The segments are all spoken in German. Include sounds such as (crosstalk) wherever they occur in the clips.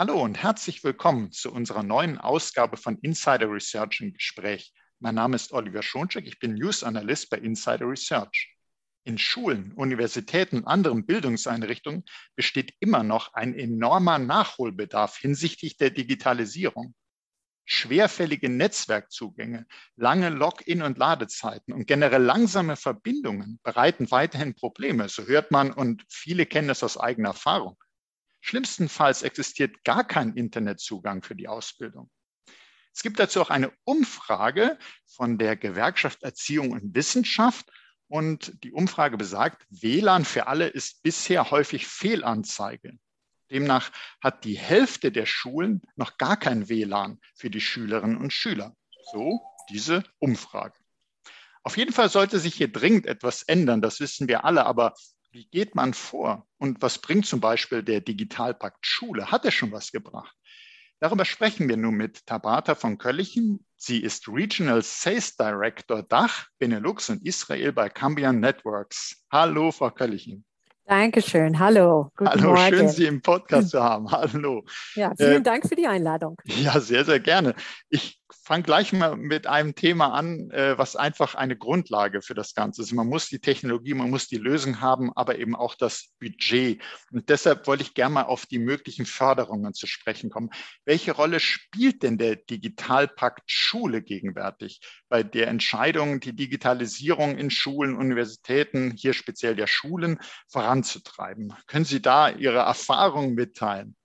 Hallo und herzlich willkommen zu unserer neuen Ausgabe von Insider Research im Gespräch. Mein Name ist Oliver Schoncheck, ich bin News Analyst bei Insider Research. In Schulen, Universitäten und anderen Bildungseinrichtungen besteht immer noch ein enormer Nachholbedarf hinsichtlich der Digitalisierung. Schwerfällige Netzwerkzugänge, lange Login- und Ladezeiten und generell langsame Verbindungen bereiten weiterhin Probleme. So hört man und viele kennen es aus eigener Erfahrung. Schlimmstenfalls existiert gar kein Internetzugang für die Ausbildung. Es gibt dazu auch eine Umfrage von der Gewerkschaft Erziehung und Wissenschaft. Und die Umfrage besagt, WLAN für alle ist bisher häufig Fehlanzeige. Demnach hat die Hälfte der Schulen noch gar kein WLAN für die Schülerinnen und Schüler. So diese Umfrage. Auf jeden Fall sollte sich hier dringend etwas ändern, das wissen wir alle, aber wie geht man vor? Und was bringt zum Beispiel der Digitalpakt Schule? Hat er schon was gebracht? Darüber sprechen wir nun mit Tabata von Köllichen. Sie ist Regional Sales Director Dach, Benelux und Israel bei Cambian Networks. Hallo, Frau Köllichen. Dankeschön. Hallo. Guten Hallo, Morgen. schön, Sie im Podcast zu haben. Hallo. Ja, vielen äh, Dank für die Einladung. Ja, sehr, sehr gerne. Ich fange gleich mal mit einem Thema an, äh, was einfach eine Grundlage für das Ganze ist. Man muss die Technologie, man muss die Lösung haben, aber eben auch das Budget. Und deshalb wollte ich gerne mal auf die möglichen Förderungen zu sprechen kommen. Welche Rolle spielt denn der Digitalpakt Schule gegenwärtig bei der Entscheidung, die Digitalisierung in Schulen, Universitäten, hier speziell der Schulen, voranzutreiben? Können Sie da Ihre Erfahrungen mitteilen?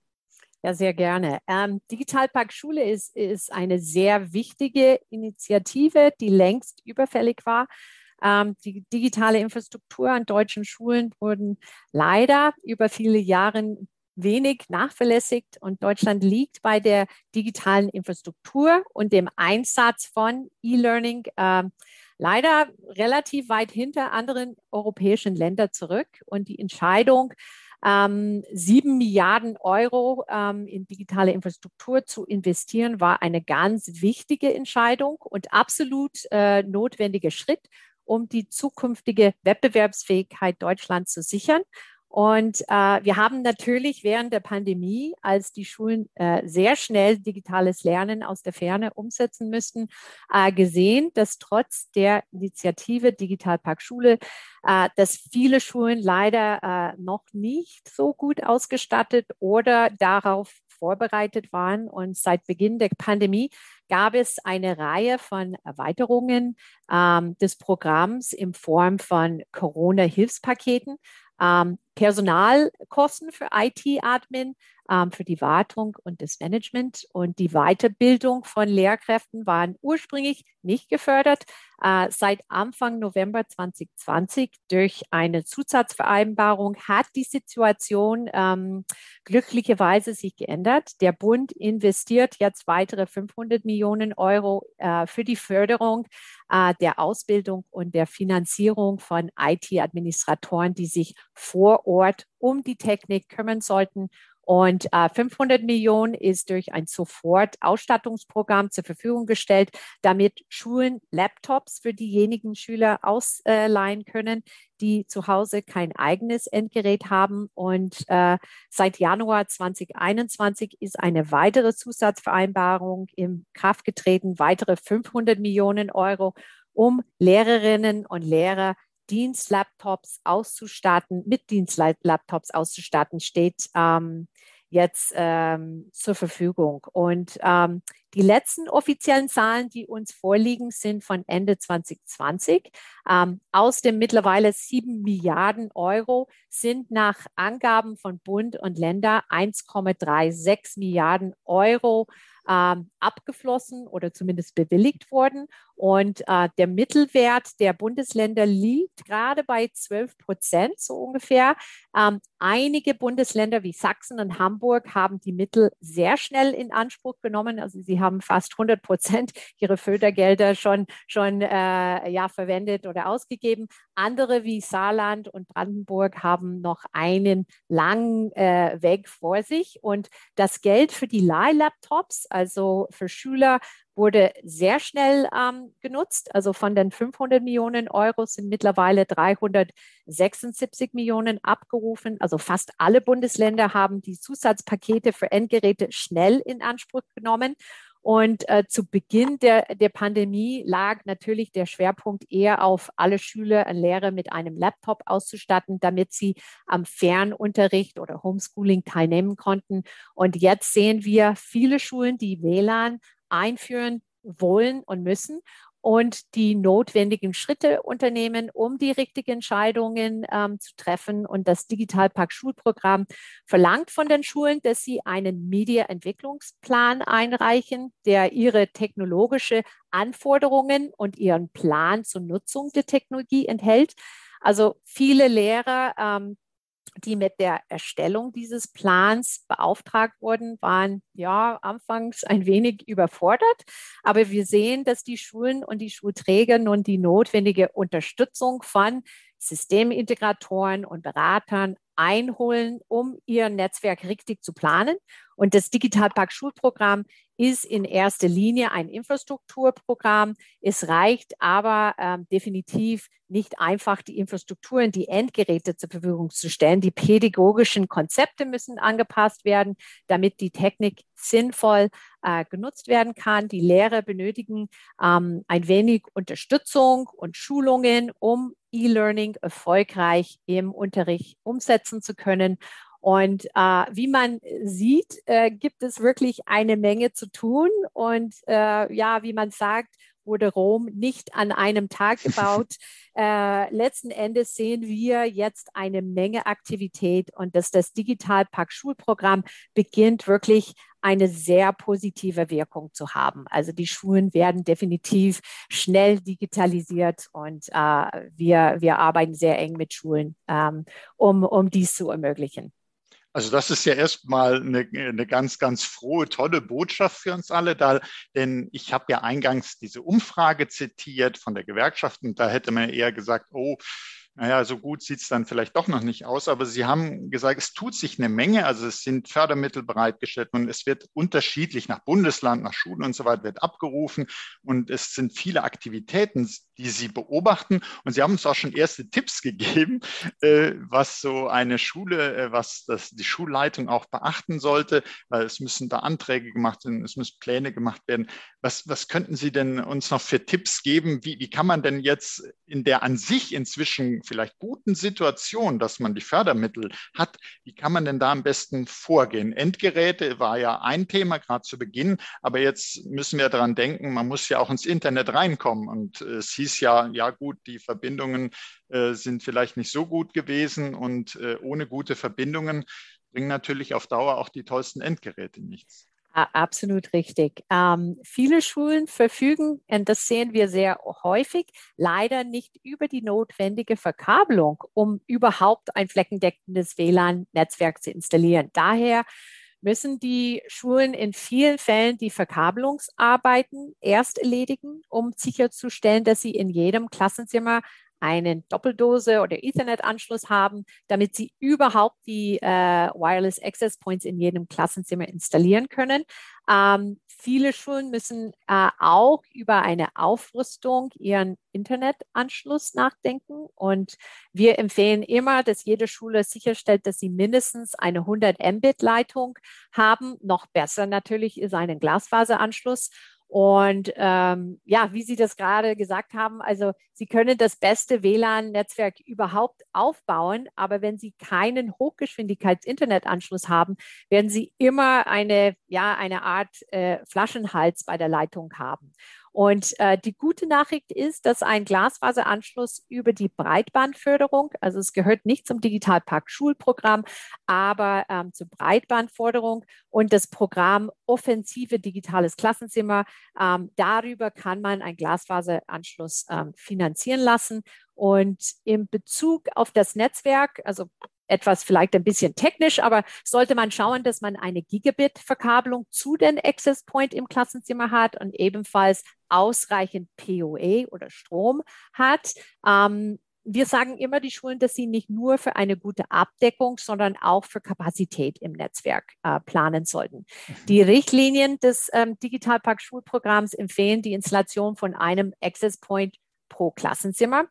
Ja, sehr gerne. Ähm, Digitalpark Schule ist, ist eine sehr wichtige Initiative, die längst überfällig war. Ähm, die digitale Infrastruktur an deutschen Schulen wurden leider über viele Jahre wenig nachverlässigt und Deutschland liegt bei der digitalen Infrastruktur und dem Einsatz von E-Learning äh, leider relativ weit hinter anderen europäischen Ländern zurück. Und die Entscheidung, ähm, sieben Milliarden Euro ähm, in digitale Infrastruktur zu investieren, war eine ganz wichtige Entscheidung und absolut äh, notwendiger Schritt, um die zukünftige Wettbewerbsfähigkeit Deutschlands zu sichern. Und äh, wir haben natürlich während der Pandemie, als die Schulen äh, sehr schnell digitales Lernen aus der Ferne umsetzen müssten, äh, gesehen, dass trotz der Initiative Digitalpark Schule, äh, dass viele Schulen leider äh, noch nicht so gut ausgestattet oder darauf vorbereitet waren. Und seit Beginn der Pandemie gab es eine Reihe von Erweiterungen ähm, des Programms in Form von Corona-Hilfspaketen ähm, Personalkosten für IT-Admin, für die Wartung und das Management und die Weiterbildung von Lehrkräften waren ursprünglich nicht gefördert. Äh, seit Anfang November 2020 durch eine Zusatzvereinbarung hat die Situation ähm, glücklicherweise sich geändert. Der Bund investiert jetzt weitere 500 Millionen Euro äh, für die Förderung äh, der Ausbildung und der Finanzierung von IT-Administratoren, die sich vor Ort um die Technik kümmern sollten und äh, 500 Millionen ist durch ein Sofort-Ausstattungsprogramm zur Verfügung gestellt, damit Schulen Laptops für diejenigen Schüler ausleihen können, die zu Hause kein eigenes Endgerät haben. Und äh, seit Januar 2021 ist eine weitere Zusatzvereinbarung in Kraft getreten, weitere 500 Millionen Euro, um Lehrerinnen und Lehrer Dienstlaptops auszustatten, mit Dienstlaptops auszustatten, steht ähm, jetzt ähm, zur Verfügung. Und ähm, die letzten offiziellen Zahlen, die uns vorliegen, sind von Ende 2020. Ähm, aus den mittlerweile sieben Milliarden Euro sind nach Angaben von Bund und Länder 1,36 Milliarden Euro ähm, abgeflossen oder zumindest bewilligt worden. Und äh, der Mittelwert der Bundesländer liegt gerade bei 12 Prozent so ungefähr. Ähm, einige Bundesländer wie Sachsen und Hamburg haben die Mittel sehr schnell in Anspruch genommen. Also sie haben fast 100 Prozent ihre Fördergelder schon, schon äh, ja, verwendet oder ausgegeben. Andere wie Saarland und Brandenburg haben noch einen langen äh, Weg vor sich. Und das Geld für die Leihlaptops, also für Schüler wurde sehr schnell ähm, genutzt. Also von den 500 Millionen Euro sind mittlerweile 376 Millionen abgerufen. Also fast alle Bundesländer haben die Zusatzpakete für Endgeräte schnell in Anspruch genommen. Und äh, zu Beginn der, der Pandemie lag natürlich der Schwerpunkt eher auf alle Schüler und Lehrer mit einem Laptop auszustatten, damit sie am Fernunterricht oder Homeschooling teilnehmen konnten. Und jetzt sehen wir viele Schulen, die WLAN einführen wollen und müssen und die notwendigen Schritte unternehmen, um die richtigen Entscheidungen ähm, zu treffen. Und das Digitalpark Schulprogramm verlangt von den Schulen, dass sie einen Media-Entwicklungsplan einreichen, der ihre technologische Anforderungen und ihren Plan zur Nutzung der Technologie enthält. Also viele Lehrer ähm, die mit der Erstellung dieses Plans beauftragt wurden, waren ja anfangs ein wenig überfordert. Aber wir sehen, dass die Schulen und die Schulträger nun die notwendige Unterstützung von Systemintegratoren und Beratern einholen, um ihr Netzwerk richtig zu planen. Und das Digitalpark Schulprogramm ist in erster Linie ein Infrastrukturprogramm. Es reicht aber ähm, definitiv nicht einfach, die Infrastrukturen, die Endgeräte zur Verfügung zu stellen. Die pädagogischen Konzepte müssen angepasst werden, damit die Technik sinnvoll äh, genutzt werden kann. Die Lehrer benötigen ähm, ein wenig Unterstützung und Schulungen, um E-Learning erfolgreich im Unterricht umsetzen zu können. Und äh, wie man sieht, äh, gibt es wirklich eine Menge zu tun. Und äh, ja, wie man sagt, wurde Rom nicht an einem Tag (laughs) gebaut. äh, letzten Endes sehen wir jetzt eine Menge Aktivität und dass das Digitalpark Schulprogramm beginnt wirklich eine sehr positive Wirkung zu haben. Also die Schulen werden definitiv schnell digitalisiert und äh, wir, wir arbeiten sehr eng mit Schulen, ähm, um, um dies zu ermöglichen. Also das ist ja erstmal eine, eine ganz, ganz frohe, tolle Botschaft für uns alle, da, denn ich habe ja eingangs diese Umfrage zitiert von der Gewerkschaft und da hätte man eher gesagt, oh, naja, so gut sieht es dann vielleicht doch noch nicht aus, aber Sie haben gesagt, es tut sich eine Menge, also es sind Fördermittel bereitgestellt und es wird unterschiedlich nach Bundesland, nach Schulen und so weiter wird abgerufen und es sind viele Aktivitäten, die Sie beobachten und Sie haben uns auch schon erste Tipps gegeben, äh, was so eine Schule, äh, was das, die Schulleitung auch beachten sollte, weil es müssen da Anträge gemacht werden, es müssen Pläne gemacht werden. Was, was könnten Sie denn uns noch für Tipps geben? Wie, wie kann man denn jetzt in der an sich inzwischen vielleicht guten Situation, dass man die Fördermittel hat, wie kann man denn da am besten vorgehen? Endgeräte war ja ein Thema gerade zu Beginn, aber jetzt müssen wir daran denken, man muss ja auch ins Internet reinkommen. Und äh, es hieß ja, ja gut, die Verbindungen äh, sind vielleicht nicht so gut gewesen und äh, ohne gute Verbindungen bringen natürlich auf Dauer auch die tollsten Endgeräte nichts. Absolut richtig. Ähm, viele Schulen verfügen, und das sehen wir sehr häufig, leider nicht über die notwendige Verkabelung, um überhaupt ein fleckendeckendes WLAN-Netzwerk zu installieren. Daher müssen die Schulen in vielen Fällen die Verkabelungsarbeiten erst erledigen, um sicherzustellen, dass sie in jedem Klassenzimmer einen Doppeldose oder Ethernet-Anschluss haben, damit sie überhaupt die äh, Wireless Access Points in jedem Klassenzimmer installieren können. Ähm, viele Schulen müssen äh, auch über eine Aufrüstung ihren Internetanschluss nachdenken. Und wir empfehlen immer, dass jede Schule sicherstellt, dass sie mindestens eine 100 Mbit-Leitung haben. Noch besser natürlich ist ein Glasfaseranschluss. Und ähm, ja, wie Sie das gerade gesagt haben, also Sie können das beste WLAN-Netzwerk überhaupt aufbauen, aber wenn Sie keinen Hochgeschwindigkeits-Internetanschluss haben, werden Sie immer eine, ja, eine Art äh, Flaschenhals bei der Leitung haben. Und äh, die gute Nachricht ist, dass ein Glasfaseranschluss über die Breitbandförderung, also es gehört nicht zum Digitalpark Schulprogramm, aber ähm, zur Breitbandförderung und das Programm Offensive Digitales Klassenzimmer, ähm, darüber kann man einen Glasfaseranschluss ähm, finanzieren lassen. Und im Bezug auf das Netzwerk, also etwas vielleicht ein bisschen technisch, aber sollte man schauen, dass man eine Gigabit-Verkabelung zu den Access Point im Klassenzimmer hat und ebenfalls ausreichend PoE oder Strom hat. Ähm, wir sagen immer die Schulen, dass sie nicht nur für eine gute Abdeckung, sondern auch für Kapazität im Netzwerk äh, planen sollten. Mhm. Die Richtlinien des ähm, Digitalpark Schulprogramms empfehlen die Installation von einem Access Point pro Klassenzimmer.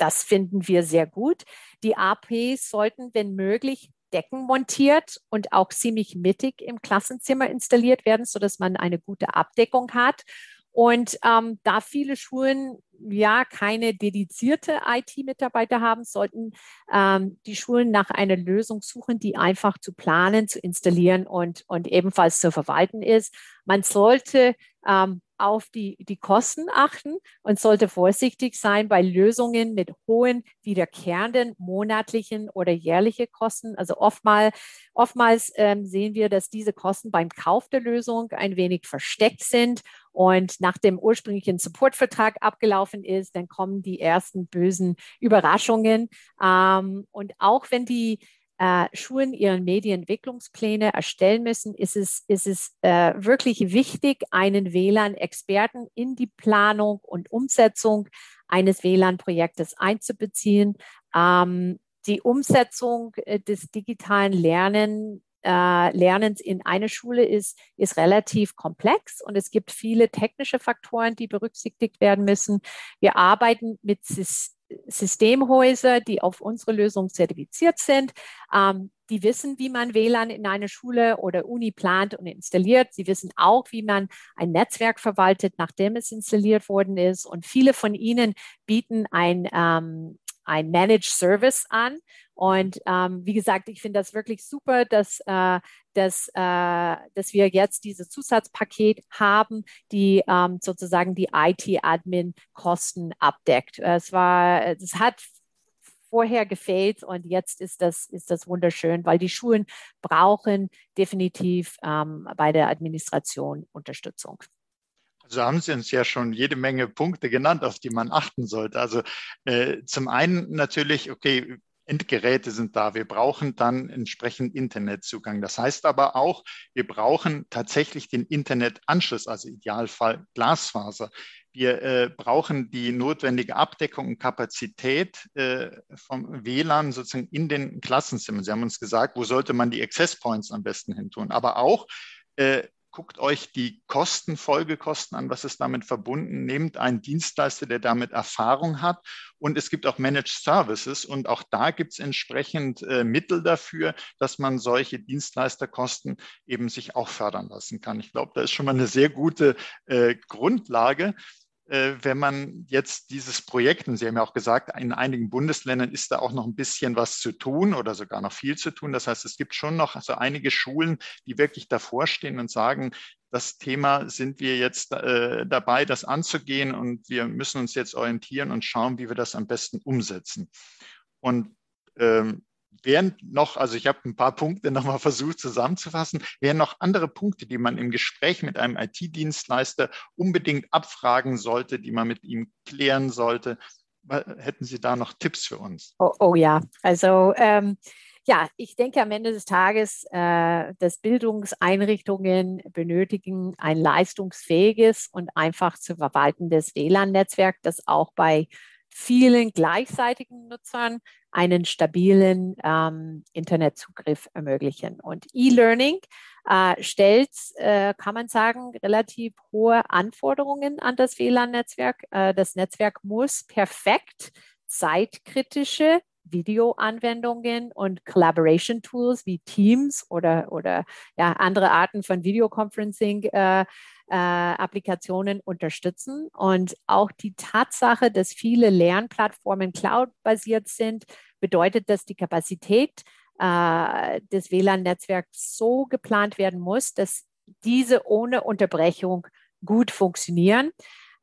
Das finden wir sehr gut. Die APs sollten, wenn möglich, Decken montiert und auch ziemlich mittig im Klassenzimmer installiert werden, sodass man eine gute Abdeckung hat. Und ähm, da viele Schulen ja keine dedizierte IT-Mitarbeiter haben, sollten ähm, die Schulen nach einer Lösung suchen, die einfach zu planen, zu installieren und, und ebenfalls zu verwalten ist. Man sollte ähm, auf die, die Kosten achten und sollte vorsichtig sein bei Lösungen mit hohen wiederkehrenden monatlichen oder jährlichen Kosten. Also oftmals, oftmals ähm, sehen wir, dass diese Kosten beim Kauf der Lösung ein wenig versteckt sind und nach dem ursprünglichen Supportvertrag abgelaufen ist, dann kommen die ersten bösen Überraschungen. Ähm, und auch wenn die äh, Schulen ihre Medienentwicklungspläne erstellen müssen, ist es, ist es äh, wirklich wichtig, einen WLAN-Experten in die Planung und Umsetzung eines WLAN-Projektes einzubeziehen. Ähm, die Umsetzung äh, des digitalen Lernen äh, Lernens in eine Schule ist, ist relativ komplex und es gibt viele technische Faktoren, die berücksichtigt werden müssen. Wir arbeiten mit Systemen Systemhäuser, die auf unsere Lösung zertifiziert sind. Ähm, die wissen, wie man WLAN in eine Schule oder Uni plant und installiert. Sie wissen auch, wie man ein Netzwerk verwaltet, nachdem es installiert worden ist. Und viele von ihnen bieten ein, ähm, ein Managed Service an. Und ähm, wie gesagt, ich finde das wirklich super, dass, äh, dass, äh, dass wir jetzt dieses Zusatzpaket haben, die ähm, sozusagen die IT-Admin-Kosten abdeckt. Es war, es hat vorher gefällt und jetzt ist das, ist das wunderschön, weil die Schulen brauchen definitiv ähm, bei der Administration Unterstützung. Also haben Sie uns ja schon jede Menge Punkte genannt, auf die man achten sollte. Also äh, zum einen natürlich, okay, Endgeräte sind da. Wir brauchen dann entsprechend Internetzugang. Das heißt aber auch, wir brauchen tatsächlich den Internetanschluss, also Idealfall Glasfaser. Wir äh, brauchen die notwendige Abdeckung und Kapazität äh, vom WLAN sozusagen in den Klassenzimmern. Sie haben uns gesagt, wo sollte man die Access Points am besten hin tun. Aber auch äh, guckt euch die Kosten, Folgekosten an, was ist damit verbunden, nehmt einen Dienstleister, der damit Erfahrung hat und es gibt auch Managed Services und auch da gibt es entsprechend äh, Mittel dafür, dass man solche Dienstleisterkosten eben sich auch fördern lassen kann. Ich glaube, da ist schon mal eine sehr gute äh, Grundlage. Äh, wenn man jetzt dieses Projekt, und Sie haben ja auch gesagt, in einigen Bundesländern ist da auch noch ein bisschen was zu tun oder sogar noch viel zu tun. Das heißt, es gibt schon noch so einige Schulen, die wirklich davor stehen und sagen, das Thema sind wir jetzt äh, dabei, das anzugehen und wir müssen uns jetzt orientieren und schauen, wie wir das am besten umsetzen. Und ähm, wären noch, also ich habe ein paar Punkte nochmal versucht zusammenzufassen, wären noch andere Punkte, die man im Gespräch mit einem IT-Dienstleister unbedingt abfragen sollte, die man mit ihm klären sollte. Hätten Sie da noch Tipps für uns? Oh, oh ja, also ähm, ja, ich denke am Ende des Tages, äh, dass Bildungseinrichtungen benötigen ein leistungsfähiges und einfach zu verwaltendes WLAN-Netzwerk, das auch bei vielen gleichzeitigen Nutzern einen stabilen ähm, Internetzugriff ermöglichen. Und E-Learning äh, stellt, äh, kann man sagen, relativ hohe Anforderungen an das WLAN-Netzwerk. Äh, das Netzwerk muss perfekt zeitkritische Videoanwendungen und Collaboration Tools wie Teams oder, oder ja, andere Arten von Videoconferencing äh, äh, Applikationen unterstützen. Und auch die Tatsache, dass viele Lernplattformen cloud-basiert sind, bedeutet, dass die Kapazität äh, des WLAN-Netzwerks so geplant werden muss, dass diese ohne Unterbrechung gut funktionieren.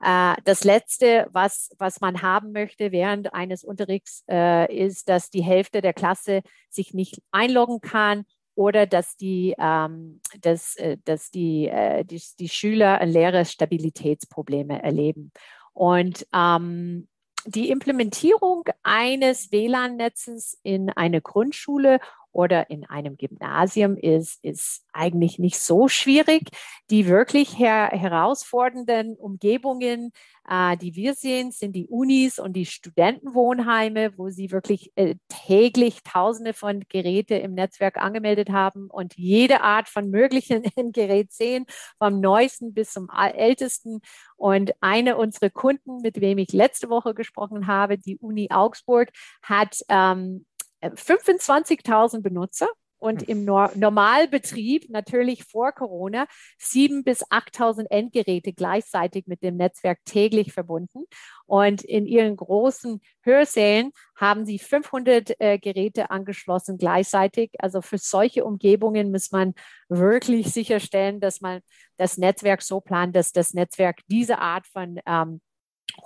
Äh, das Letzte, was, was man haben möchte während eines Unterrichts, äh, ist, dass die Hälfte der Klasse sich nicht einloggen kann oder dass die, ähm, dass, äh, dass die, äh, die, die Schüler leere Stabilitätsprobleme erleben. Und ähm, die Implementierung eines WLAN-Netzes in eine Grundschule oder in einem Gymnasium ist, ist eigentlich nicht so schwierig. Die wirklich her herausfordernden Umgebungen, äh, die wir sehen, sind die Unis und die Studentenwohnheime, wo sie wirklich äh, täglich Tausende von Geräte im Netzwerk angemeldet haben und jede Art von möglichen (laughs) Gerät sehen, vom neuesten bis zum ältesten. Und eine unserer Kunden, mit wem ich letzte Woche gesprochen habe, die Uni Augsburg, hat ähm, 25.000 Benutzer und hm. im Nor Normalbetrieb, natürlich vor Corona, 7.000 bis 8.000 Endgeräte gleichzeitig mit dem Netzwerk täglich verbunden. Und in ihren großen Hörsälen haben sie 500 äh, Geräte angeschlossen gleichzeitig. Also für solche Umgebungen muss man wirklich sicherstellen, dass man das Netzwerk so plant, dass das Netzwerk diese Art von ähm,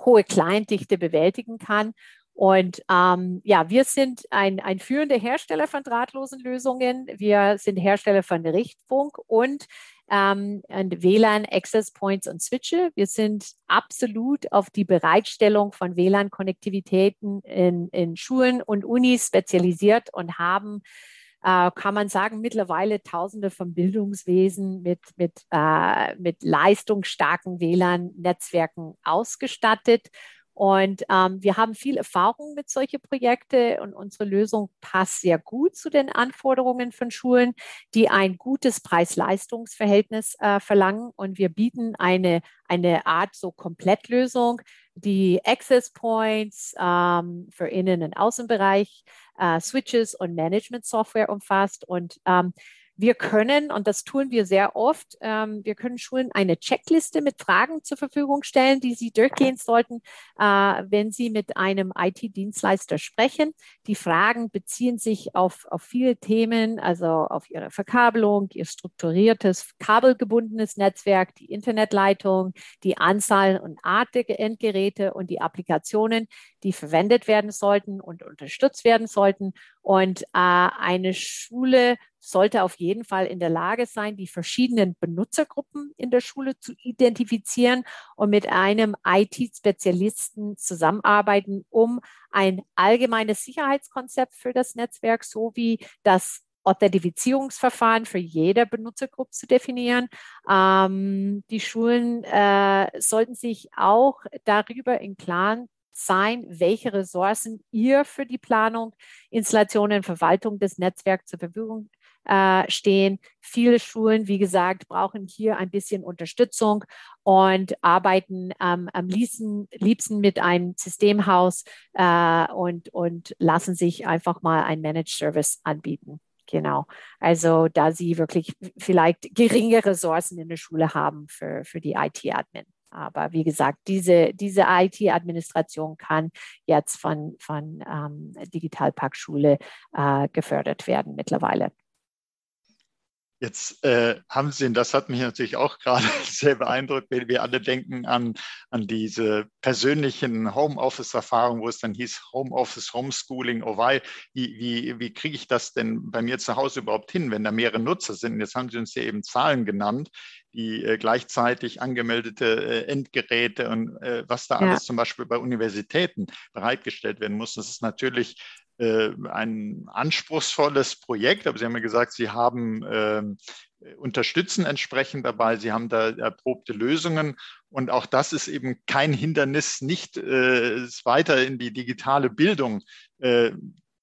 hohe Kleindichte bewältigen kann. Und ähm, ja, wir sind ein, ein führender Hersteller von drahtlosen Lösungen. Wir sind Hersteller von Richtfunk und ähm, WLAN, Access Points und Switche. Wir sind absolut auf die Bereitstellung von WLAN-Konnektivitäten in, in Schulen und Unis spezialisiert und haben äh, kann man sagen, mittlerweile Tausende von Bildungswesen mit, mit, äh, mit leistungsstarken WLAN-Netzwerken ausgestattet. Und ähm, wir haben viel Erfahrung mit solchen Projekten und unsere Lösung passt sehr gut zu den Anforderungen von Schulen, die ein gutes Preis-Leistungs-Verhältnis äh, verlangen. Und wir bieten eine, eine Art so Komplettlösung, die Access Points ähm, für Innen- und Außenbereich, äh, Switches und Management-Software umfasst. Und ähm, wir können, und das tun wir sehr oft, ähm, wir können Schulen eine Checkliste mit Fragen zur Verfügung stellen, die sie durchgehen sollten, äh, wenn sie mit einem IT-Dienstleister sprechen. Die Fragen beziehen sich auf, auf viele Themen, also auf ihre Verkabelung, ihr strukturiertes, kabelgebundenes Netzwerk, die Internetleitung, die Anzahl und Art der Endgeräte und die Applikationen, die verwendet werden sollten und unterstützt werden sollten. Und äh, eine Schule sollte auf jeden Fall in der Lage sein, die verschiedenen Benutzergruppen in der Schule zu identifizieren und mit einem IT-Spezialisten zusammenarbeiten, um ein allgemeines Sicherheitskonzept für das Netzwerk sowie das Authentifizierungsverfahren für jede Benutzergruppe zu definieren. Ähm, die Schulen äh, sollten sich auch darüber im Klaren sein, welche Ressourcen ihr für die Planung, Installation und Verwaltung des Netzwerks zur Verfügung äh, stehen. Viele Schulen, wie gesagt, brauchen hier ein bisschen Unterstützung und arbeiten ähm, am liebsten, liebsten mit einem Systemhaus äh, und, und lassen sich einfach mal ein Managed Service anbieten. Genau. Also da sie wirklich vielleicht geringe Ressourcen in der Schule haben für, für die IT-Admin. Aber wie gesagt, diese, diese IT-Administration kann jetzt von, von ähm, Digitalparkschule äh, gefördert werden mittlerweile. Jetzt äh, haben Sie, und das hat mich natürlich auch gerade (laughs) sehr beeindruckt, wenn wir alle denken an, an diese persönlichen Homeoffice-Erfahrungen, wo es dann hieß Homeoffice, Homeschooling, oh wei, wie, wie, wie kriege ich das denn bei mir zu Hause überhaupt hin, wenn da mehrere Nutzer sind? Jetzt haben Sie uns ja eben Zahlen genannt, die äh, gleichzeitig angemeldete äh, Endgeräte und äh, was da ja. alles zum Beispiel bei Universitäten bereitgestellt werden muss. Das ist natürlich ein anspruchsvolles Projekt, aber Sie haben ja gesagt, Sie haben äh, unterstützen entsprechend dabei, Sie haben da erprobte Lösungen und auch das ist eben kein Hindernis, nicht äh, weiter in die digitale Bildung äh,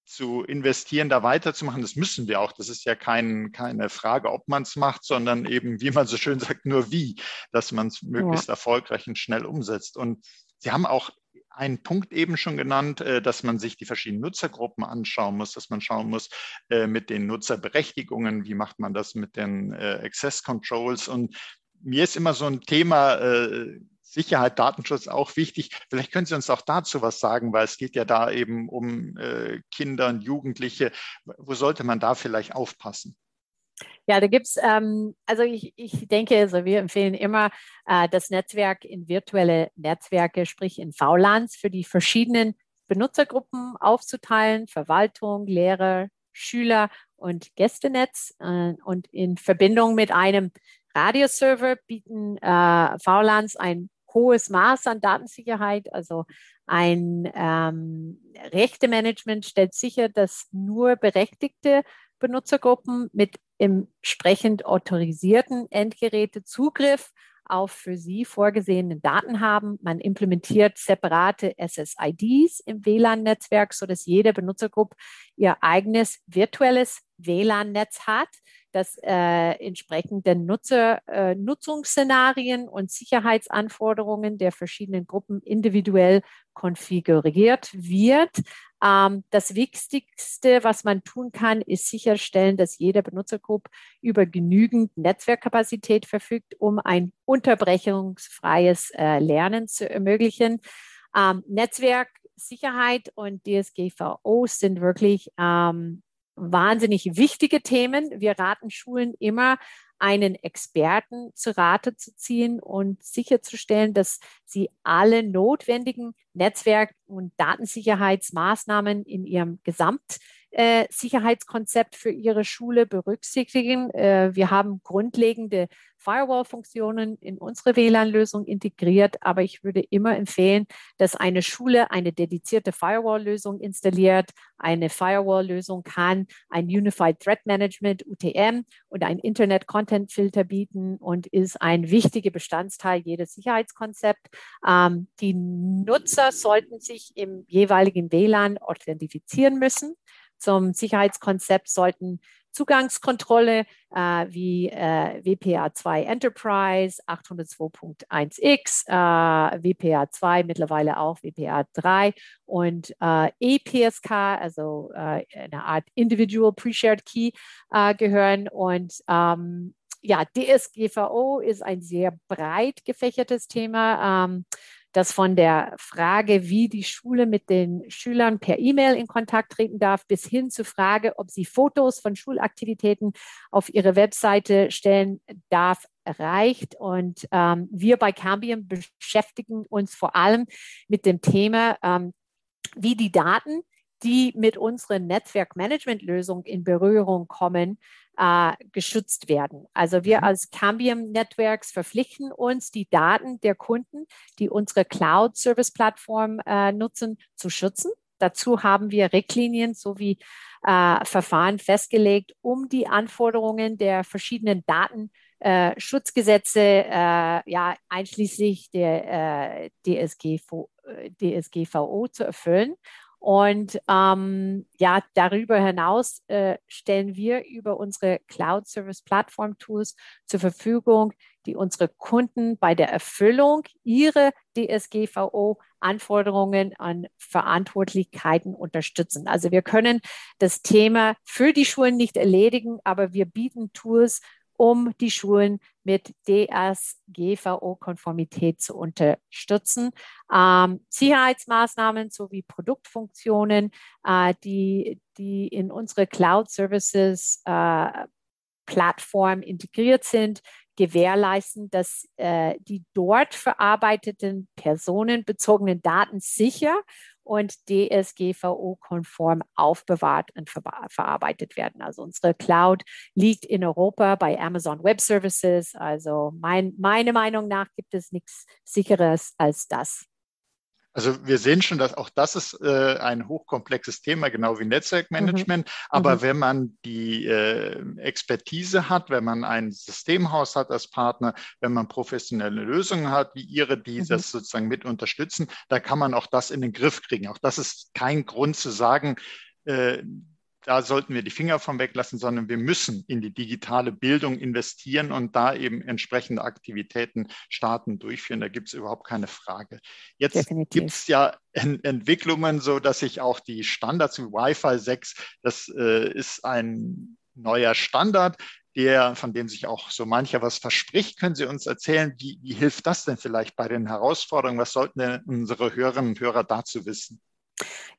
zu investieren, da weiterzumachen. Das müssen wir auch. Das ist ja kein, keine Frage, ob man es macht, sondern eben, wie man so schön sagt, nur wie, dass man es möglichst ja. erfolgreich und schnell umsetzt. Und Sie haben auch einen Punkt eben schon genannt, äh, dass man sich die verschiedenen Nutzergruppen anschauen muss, dass man schauen muss äh, mit den Nutzerberechtigungen, wie macht man das mit den äh, Access Controls. Und mir ist immer so ein Thema Sicherheit, Datenschutz auch wichtig. Vielleicht können Sie uns auch dazu was sagen, weil es geht ja da eben um Kinder und Jugendliche. Wo sollte man da vielleicht aufpassen? Ja, da gibt es, ähm, also ich, ich denke, also wir empfehlen immer, äh, das Netzwerk in virtuelle Netzwerke, sprich in VLANs, für die verschiedenen Benutzergruppen aufzuteilen, Verwaltung, Lehrer, Schüler und Gästenetz. Äh, und in Verbindung mit einem Radioserver bieten äh, VLANs ein hohes Maß an Datensicherheit, also ein ähm, Rechtemanagement stellt sicher, dass nur berechtigte Benutzergruppen mit entsprechend autorisierten Endgeräte Zugriff auf für sie vorgesehene Daten haben. Man implementiert separate SSIDs im WLAN-Netzwerk, sodass jede Benutzergruppe ihr eigenes virtuelles WLAN-Netz hat, das äh, entsprechenden Nutzer, äh, Nutzungsszenarien und Sicherheitsanforderungen der verschiedenen Gruppen individuell konfiguriert wird. Ähm, das Wichtigste, was man tun kann, ist sicherstellen, dass jede Benutzergruppe über genügend Netzwerkkapazität verfügt, um ein unterbrechungsfreies äh, Lernen zu ermöglichen. Ähm, Netzwerksicherheit und DSGVO sind wirklich ähm, wahnsinnig wichtige Themen. Wir raten Schulen immer, einen Experten zu Rate zu ziehen und sicherzustellen, dass sie alle notwendigen Netzwerk- und Datensicherheitsmaßnahmen in ihrem Gesamtsicherheitskonzept für ihre Schule berücksichtigen. Äh, wir haben grundlegende Firewall-Funktionen in unsere WLAN-Lösung integriert, aber ich würde immer empfehlen, dass eine Schule eine dedizierte Firewall-Lösung installiert. Eine Firewall-Lösung kann ein Unified Threat Management, UTM, und ein Internet Content Filter bieten und ist ein wichtiger Bestandteil jedes Sicherheitskonzepts. Ähm, die Nutzer sollten sich im jeweiligen WLAN authentifizieren müssen. Zum Sicherheitskonzept sollten Zugangskontrolle äh, wie äh, WPA2 Enterprise 802.1x, äh, WPA2 mittlerweile auch WPA3 und äh, EPSK, also äh, eine Art Individual Pre-Shared Key äh, gehören. Und ähm, ja, DSGVO ist ein sehr breit gefächertes Thema. Ähm, das von der Frage, wie die Schule mit den Schülern per E-Mail in Kontakt treten darf, bis hin zur Frage, ob sie Fotos von Schulaktivitäten auf ihre Webseite stellen darf, reicht. Und ähm, wir bei Cambium beschäftigen uns vor allem mit dem Thema, ähm, wie die Daten, die mit unseren Netzwerkmanagementlösungen in Berührung kommen, äh, geschützt werden. Also wir mhm. als Cambium Networks verpflichten uns, die Daten der Kunden, die unsere Cloud Service Plattform äh, nutzen, zu schützen. Dazu haben wir Richtlinien sowie äh, Verfahren festgelegt, um die Anforderungen der verschiedenen Datenschutzgesetze, äh, ja, einschließlich der äh, DSGVO, äh, DSGVO zu erfüllen. Und ähm, ja, darüber hinaus äh, stellen wir über unsere Cloud Service Plattform Tools zur Verfügung, die unsere Kunden bei der Erfüllung ihrer DSGVO Anforderungen an Verantwortlichkeiten unterstützen. Also wir können das Thema für die Schulen nicht erledigen, aber wir bieten Tools um die Schulen mit DSGVO-Konformität zu unterstützen. Ähm, Sicherheitsmaßnahmen sowie Produktfunktionen, äh, die, die in unsere Cloud Services äh, Plattform integriert sind, gewährleisten, dass äh, die dort verarbeiteten personenbezogenen Daten sicher und DSGVO-konform aufbewahrt und ver verarbeitet werden. Also unsere Cloud liegt in Europa bei Amazon Web Services. Also mein, meiner Meinung nach gibt es nichts sicheres als das. Also wir sehen schon, dass auch das ist äh, ein hochkomplexes Thema, genau wie Netzwerkmanagement. Mhm. Aber mhm. wenn man die äh, Expertise hat, wenn man ein Systemhaus hat als Partner, wenn man professionelle Lösungen hat, wie Ihre, die mhm. das sozusagen mit unterstützen, da kann man auch das in den Griff kriegen. Auch das ist kein Grund zu sagen, äh, da sollten wir die Finger von weglassen, sondern wir müssen in die digitale Bildung investieren und da eben entsprechende Aktivitäten starten, durchführen. Da gibt es überhaupt keine Frage. Jetzt gibt es ja Ent Entwicklungen, so dass sich auch die Standards wie Wi-Fi 6, das äh, ist ein neuer Standard, der, von dem sich auch so mancher was verspricht. Können Sie uns erzählen, wie, wie hilft das denn vielleicht bei den Herausforderungen? Was sollten denn unsere Hörerinnen und Hörer dazu wissen?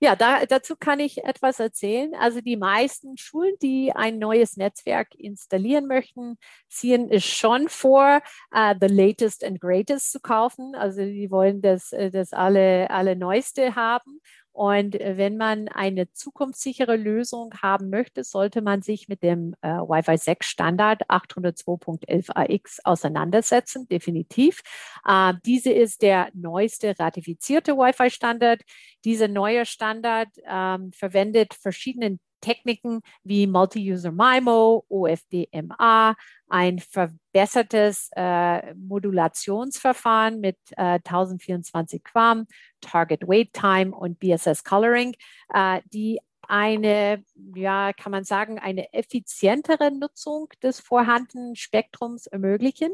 Ja, da, dazu kann ich etwas erzählen. Also die meisten Schulen, die ein neues Netzwerk installieren möchten, ziehen es schon vor, uh, the latest and greatest zu kaufen. Also die wollen das, äh, das alle, alle Neueste haben. Und äh, wenn man eine zukunftssichere Lösung haben möchte, sollte man sich mit dem äh, Wi-Fi 6 Standard 802.11ax auseinandersetzen, definitiv. Äh, diese ist der neueste ratifizierte Wi-Fi Standard. Dieser neue Standard ähm, verwendet verschiedene Techniken wie Multi-User MIMO, OFDMA, ein verbessertes äh, Modulationsverfahren mit äh, 1024 QAM, Target Wait Time und BSS Coloring, äh, die eine, ja, kann man sagen, eine effizientere Nutzung des vorhandenen Spektrums ermöglichen.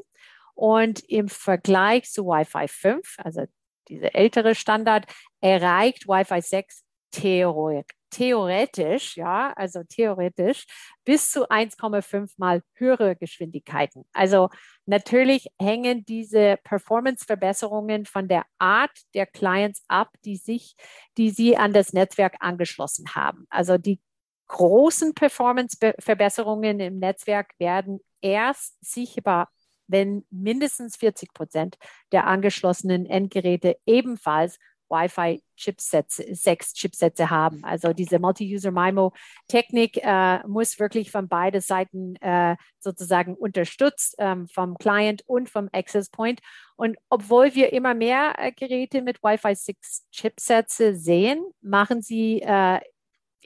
Und im Vergleich zu Wi-Fi 5, also diese ältere Standard, erreicht Wi-Fi 6 theoretisch, ja, also theoretisch bis zu 1,5 mal höhere Geschwindigkeiten. Also natürlich hängen diese Performance-Verbesserungen von der Art der Clients ab, die sich, die sie an das Netzwerk angeschlossen haben. Also die großen Performance-Verbesserungen im Netzwerk werden erst sichtbar wenn mindestens 40 Prozent der angeschlossenen Endgeräte ebenfalls Wi-Fi-Chipsätze, sechs Chipsätze haben. Also diese Multi-User-MIMO-Technik äh, muss wirklich von beiden Seiten äh, sozusagen unterstützt, ähm, vom Client und vom Access Point. Und obwohl wir immer mehr äh, Geräte mit Wi-Fi 6 Chipsätze sehen, machen sie äh,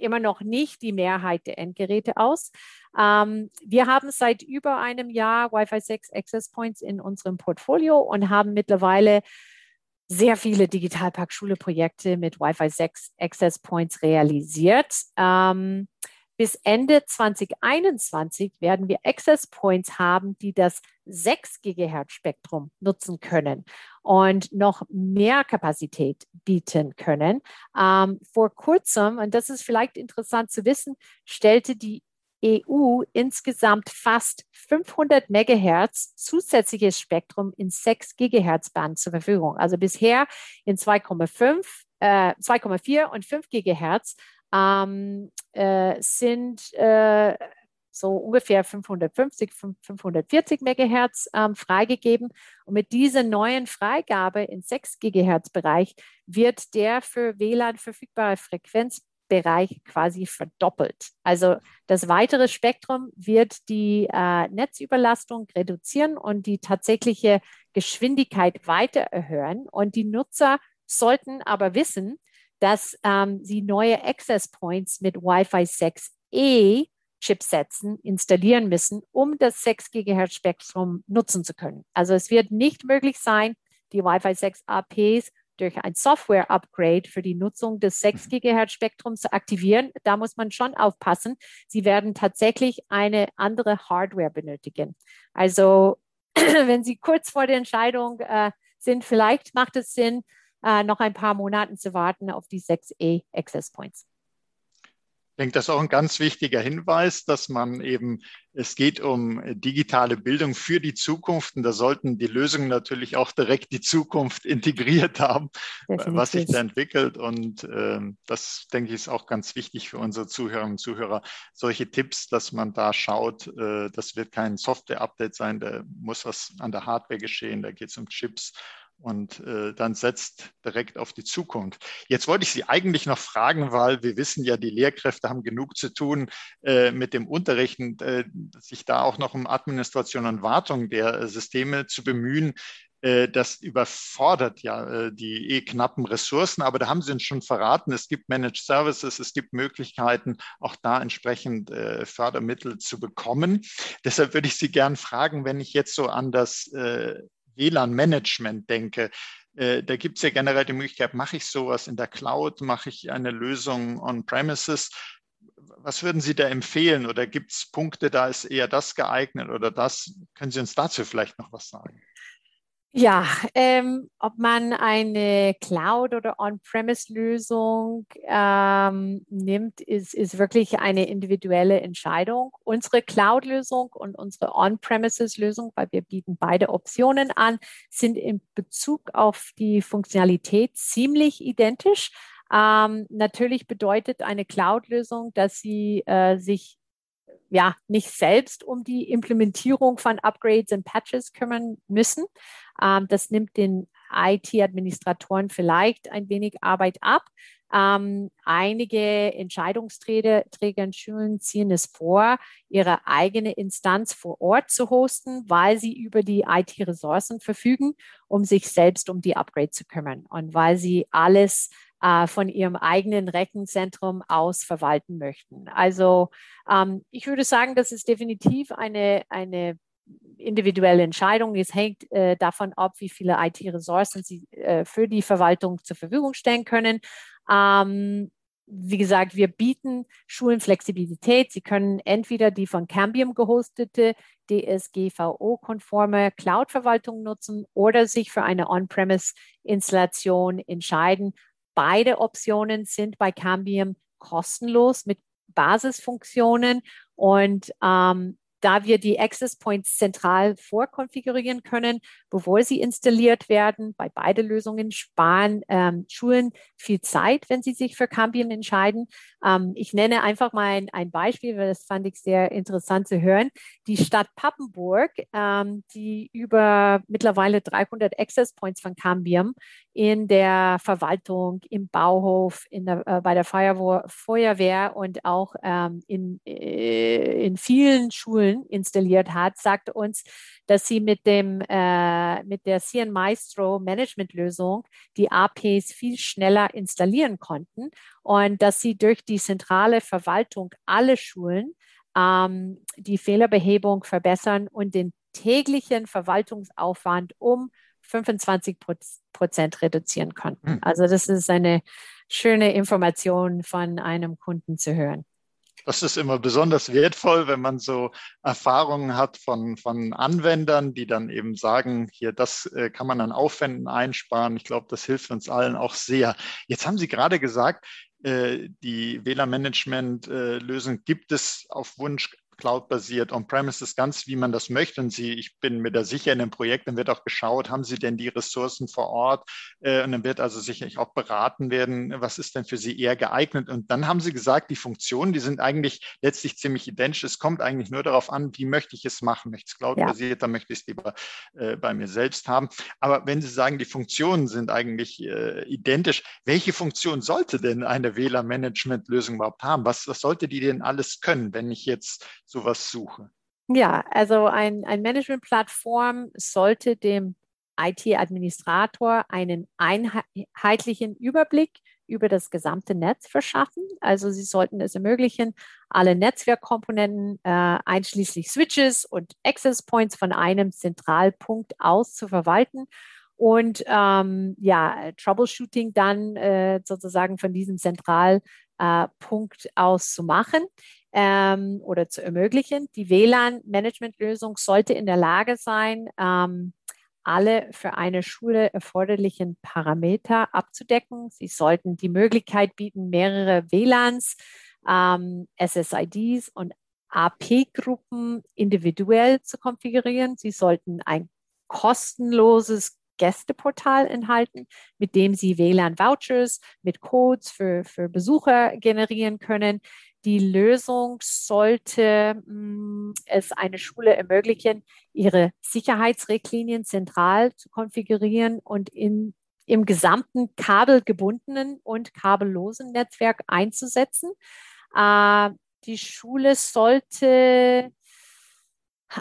immer noch nicht die Mehrheit der Endgeräte aus. Ähm, wir haben seit über einem Jahr Wi-Fi 6 Access Points in unserem Portfolio und haben mittlerweile sehr viele Digitalpark-Schule-Projekte mit Wi-Fi 6 Access Points realisiert. Ähm, bis Ende 2021 werden wir Access Points haben, die das 6 Gigahertz Spektrum nutzen können und noch mehr Kapazität bieten können. Ähm, vor kurzem, und das ist vielleicht interessant zu wissen, stellte die EU insgesamt fast 500 Megahertz zusätzliches Spektrum in 6 Gigahertz Band zur Verfügung. Also bisher in 2,5, äh, 2,4 und 5 Gigahertz ähm, äh, sind äh, so ungefähr 550, 540 Megahertz ähm, freigegeben. Und mit dieser neuen Freigabe in 6 Gigahertz Bereich wird der für WLAN verfügbare Frequenz Bereich quasi verdoppelt. Also das weitere Spektrum wird die äh, Netzüberlastung reduzieren und die tatsächliche Geschwindigkeit weiter erhöhen. Und die Nutzer sollten aber wissen, dass ähm, sie neue Access Points mit Wi-Fi 6E Chipsätzen installieren müssen, um das 6 GHz Spektrum nutzen zu können. Also es wird nicht möglich sein, die Wi-Fi 6 APs durch ein Software-Upgrade für die Nutzung des 6 mhm. GHz Spektrums zu aktivieren. Da muss man schon aufpassen. Sie werden tatsächlich eine andere Hardware benötigen. Also (clears throat) wenn Sie kurz vor der Entscheidung äh, sind, vielleicht macht es Sinn, äh, noch ein paar Monate zu warten auf die 6E Access Points. Ich denke, das ist auch ein ganz wichtiger Hinweis, dass man eben, es geht um digitale Bildung für die Zukunft und da sollten die Lösungen natürlich auch direkt die Zukunft integriert haben, Definitiv. was sich da entwickelt. Und äh, das, denke ich, ist auch ganz wichtig für unsere Zuhörerinnen und Zuhörer. Solche Tipps, dass man da schaut, äh, das wird kein Software-Update sein, da muss was an der Hardware geschehen, da geht es um Chips und äh, dann setzt direkt auf die Zukunft. Jetzt wollte ich Sie eigentlich noch fragen, weil wir wissen ja, die Lehrkräfte haben genug zu tun äh, mit dem Unterrichten, äh, sich da auch noch um Administration und Wartung der Systeme zu bemühen. Äh, das überfordert ja äh, die eh knappen Ressourcen, aber da haben Sie uns schon verraten, es gibt Managed Services, es gibt Möglichkeiten, auch da entsprechend äh, Fördermittel zu bekommen. Deshalb würde ich Sie gern fragen, wenn ich jetzt so an das WLAN-Management denke, äh, da gibt es ja generell die Möglichkeit, mache ich sowas in der Cloud, mache ich eine Lösung on-premises. Was würden Sie da empfehlen oder gibt es Punkte, da ist eher das geeignet oder das? Können Sie uns dazu vielleicht noch was sagen? Ja, ähm, ob man eine Cloud- oder On-Premise-Lösung ähm, nimmt, ist, ist wirklich eine individuelle Entscheidung. Unsere Cloud-Lösung und unsere On-Premises-Lösung, weil wir bieten beide Optionen an, sind in Bezug auf die Funktionalität ziemlich identisch. Ähm, natürlich bedeutet eine Cloud-Lösung, dass sie äh, sich ja nicht selbst um die Implementierung von Upgrades und Patches kümmern müssen. Ähm, das nimmt den IT-Administratoren vielleicht ein wenig Arbeit ab. Ähm, einige Entscheidungsträger in Schulen ziehen es vor, ihre eigene Instanz vor Ort zu hosten, weil sie über die IT-Ressourcen verfügen, um sich selbst um die Upgrade zu kümmern und weil sie alles äh, von ihrem eigenen Rechenzentrum aus verwalten möchten. Also ähm, ich würde sagen, das ist definitiv eine, eine individuelle Entscheidung. Es hängt äh, davon ab, wie viele IT-Ressourcen Sie äh, für die Verwaltung zur Verfügung stellen können. Ähm, wie gesagt, wir bieten Schulen Flexibilität. Sie können entweder die von Cambium gehostete DSGVO-konforme Cloud-Verwaltung nutzen oder sich für eine On-Premise-Installation entscheiden. Beide Optionen sind bei Cambium kostenlos mit Basisfunktionen und ähm, da wir die Access Points zentral vorkonfigurieren können, bevor sie installiert werden. Bei beide Lösungen sparen ähm, Schulen viel Zeit, wenn sie sich für Cambium entscheiden. Ähm, ich nenne einfach mal ein, ein, Beispiel, weil das fand ich sehr interessant zu hören. Die Stadt Pappenburg, ähm, die über mittlerweile 300 Access Points von Cambium in der Verwaltung, im Bauhof, in der, äh, bei der Feuerwehr, Feuerwehr und auch ähm, in, äh, in vielen Schulen installiert hat, sagt uns, dass sie mit dem äh, mit der CN Maestro Management Lösung die APs viel schneller installieren konnten und dass sie durch die zentrale Verwaltung alle Schulen ähm, die Fehlerbehebung verbessern und den täglichen Verwaltungsaufwand um 25 Prozent reduzieren konnten. Hm. Also das ist eine schöne Information von einem Kunden zu hören. Das ist immer besonders wertvoll, wenn man so Erfahrungen hat von, von Anwendern, die dann eben sagen, hier, das äh, kann man an Aufwänden einsparen. Ich glaube, das hilft uns allen auch sehr. Jetzt haben Sie gerade gesagt, äh, die WLAN-Management-Lösung gibt es auf Wunsch Cloud-basiert, on-premises, ganz wie man das möchte. Und Sie, ich bin mir da sicher, in dem Projekt, dann wird auch geschaut, haben Sie denn die Ressourcen vor Ort? Äh, und dann wird also sicherlich auch beraten werden, was ist denn für Sie eher geeignet? Und dann haben Sie gesagt, die Funktionen, die sind eigentlich letztlich ziemlich identisch. Es kommt eigentlich nur darauf an, wie möchte ich es machen? Möchte ich es Cloud-basiert, ja. dann möchte ich es lieber äh, bei mir selbst haben. Aber wenn Sie sagen, die Funktionen sind eigentlich äh, identisch, welche Funktion sollte denn eine WLAN-Management-Lösung überhaupt haben? Was, was sollte die denn alles können, wenn ich jetzt sowas suche? Ja, also ein, ein Management-Plattform sollte dem IT-Administrator einen einheitlichen Überblick über das gesamte Netz verschaffen. Also Sie sollten es ermöglichen, alle Netzwerkkomponenten äh, einschließlich Switches und Access Points von einem Zentralpunkt aus zu verwalten und ähm, ja, Troubleshooting dann äh, sozusagen von diesem Zentralpunkt äh, aus zu machen ähm, oder zu ermöglichen. Die WLAN-Management-Lösung sollte in der Lage sein, ähm, alle für eine Schule erforderlichen Parameter abzudecken. Sie sollten die Möglichkeit bieten, mehrere WLANs, ähm, SSIDs und AP-Gruppen individuell zu konfigurieren. Sie sollten ein kostenloses Gästeportal enthalten, mit dem Sie WLAN-Vouchers mit Codes für, für Besucher generieren können. Die Lösung sollte mh, mm, es eine Schule ermöglichen, ihre Sicherheitsrichtlinien zentral zu konfigurieren und in, im gesamten kabelgebundenen und kabellosen Netzwerk einzusetzen. Äh, die Schule sollte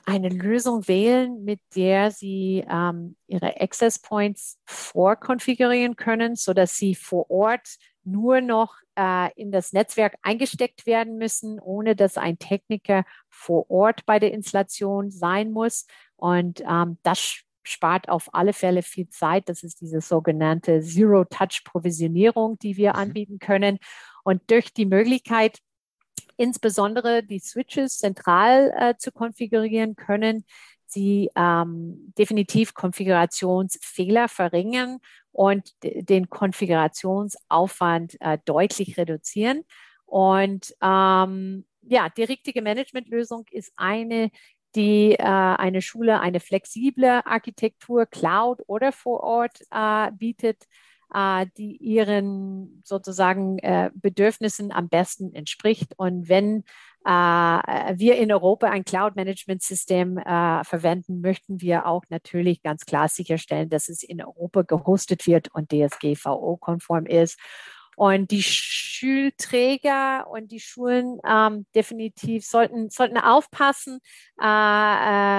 eine Lösung wählen, mit der Sie ähm, Ihre Access Points vorkonfigurieren können, sodass Sie vor Ort nur noch äh, in das Netzwerk eingesteckt werden müssen, ohne dass ein Techniker vor Ort bei der Installation sein muss. Und ähm, das spart auf alle Fälle viel Zeit. Das ist diese sogenannte Zero-Touch-Provisionierung, die wir mhm. anbieten können. Und durch die Möglichkeit, insbesondere die Switches zentral äh, zu konfigurieren, können Sie ähm, definitiv Konfigurationsfehler verringern und den Konfigurationsaufwand äh, deutlich reduzieren. Und ähm, ja, die richtige Managementlösung ist eine, die äh, eine Schule eine flexible Architektur, Cloud oder vor Ort äh, bietet äh, die ihren sozusagen äh, Bedürfnissen am besten entspricht. Und wenn wir in Europa ein Cloud-Management-System äh, verwenden, möchten wir auch natürlich ganz klar sicherstellen, dass es in Europa gehostet wird und DSGVO-konform ist. Und die Schulträger und die Schulen ähm, definitiv sollten, sollten aufpassen, äh,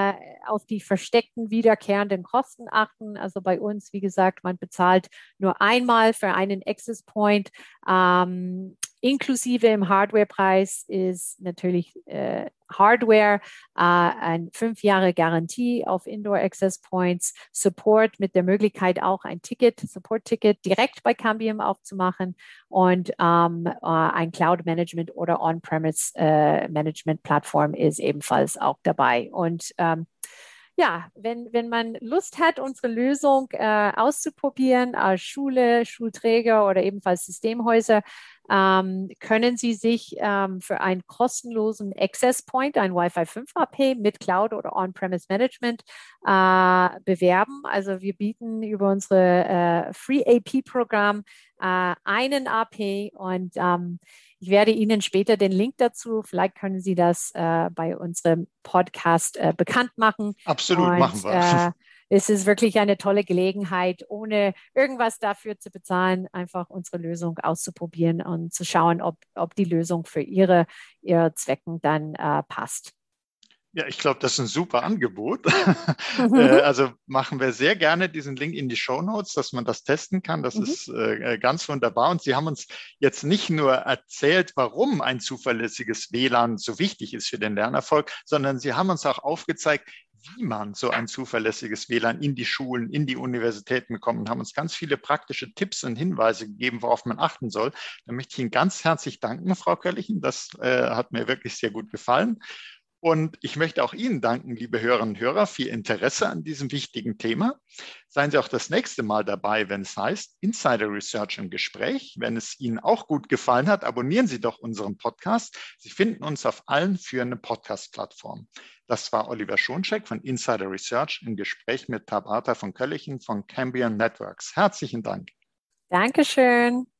äh, auf die versteckten wiederkehrenden Kosten achten. Also bei uns, wie gesagt, man bezahlt nur einmal für einen Access Point. Ähm, Inklusive im Hardwarepreis ist natürlich äh, Hardware, äh, ein fünf Jahre Garantie auf Indoor Access Points, Support mit der Möglichkeit auch ein Ticket, Support-Ticket direkt bei Cambium aufzumachen und ähm, äh, ein Cloud Management oder On-Premise äh, Management Plattform ist ebenfalls auch dabei. Und ähm, ja, wenn, wenn man Lust hat, unsere Lösung äh, auszuprobieren als Schule, Schulträger oder ebenfalls Systemhäuser, ähm, können Sie sich ähm, für einen kostenlosen Access Point, ein Wi-Fi 5 AP mit Cloud oder On-Premise Management äh, bewerben. Also wir bieten über unsere äh, Free AP-Programm äh, einen AP und ähm, ich werde Ihnen später den Link dazu, vielleicht können Sie das äh, bei unserem Podcast äh, bekannt machen. Absolut, und, machen wir. Äh, es ist wirklich eine tolle Gelegenheit, ohne irgendwas dafür zu bezahlen, einfach unsere Lösung auszuprobieren und zu schauen, ob, ob die Lösung für Ihre, Ihre Zwecken dann äh, passt. Ja, ich glaube, das ist ein super Angebot. Mhm. (laughs) Äh, (laughs) also machen wir sehr gerne diesen Link in die Show Notes, dass man das testen kann. Das mhm. ist äh, ganz wunderbar. Und Sie haben uns jetzt nicht nur erzählt, warum ein zuverlässiges WLAN so wichtig ist für den Lernerfolg, sondern Sie haben uns auch aufgezeigt, wie man so ein zuverlässiges WLAN in die Schulen, in die Universitäten bekommt und haben uns ganz viele praktische Tipps und Hinweise gegeben, worauf man achten soll. Da möchte ich Ihnen ganz herzlich danken, Frau Köllichen. Das äh, hat mir wirklich sehr gut gefallen. Und ich möchte auch Ihnen danken, liebe Hörerinnen und Hörer, für Ihr Interesse an diesem wichtigen Thema. Seien Sie auch das nächste Mal dabei, wenn es heißt Insider Research im Gespräch. Wenn es Ihnen auch gut gefallen hat, abonnieren Sie doch unseren Podcast. Sie finden uns auf allen führenden Podcast-Plattformen. Das war Oliver Schoncheck von Insider Research im Gespräch mit Tabata von Köllichen von Cambion Networks. Herzlichen Dank. Dankeschön.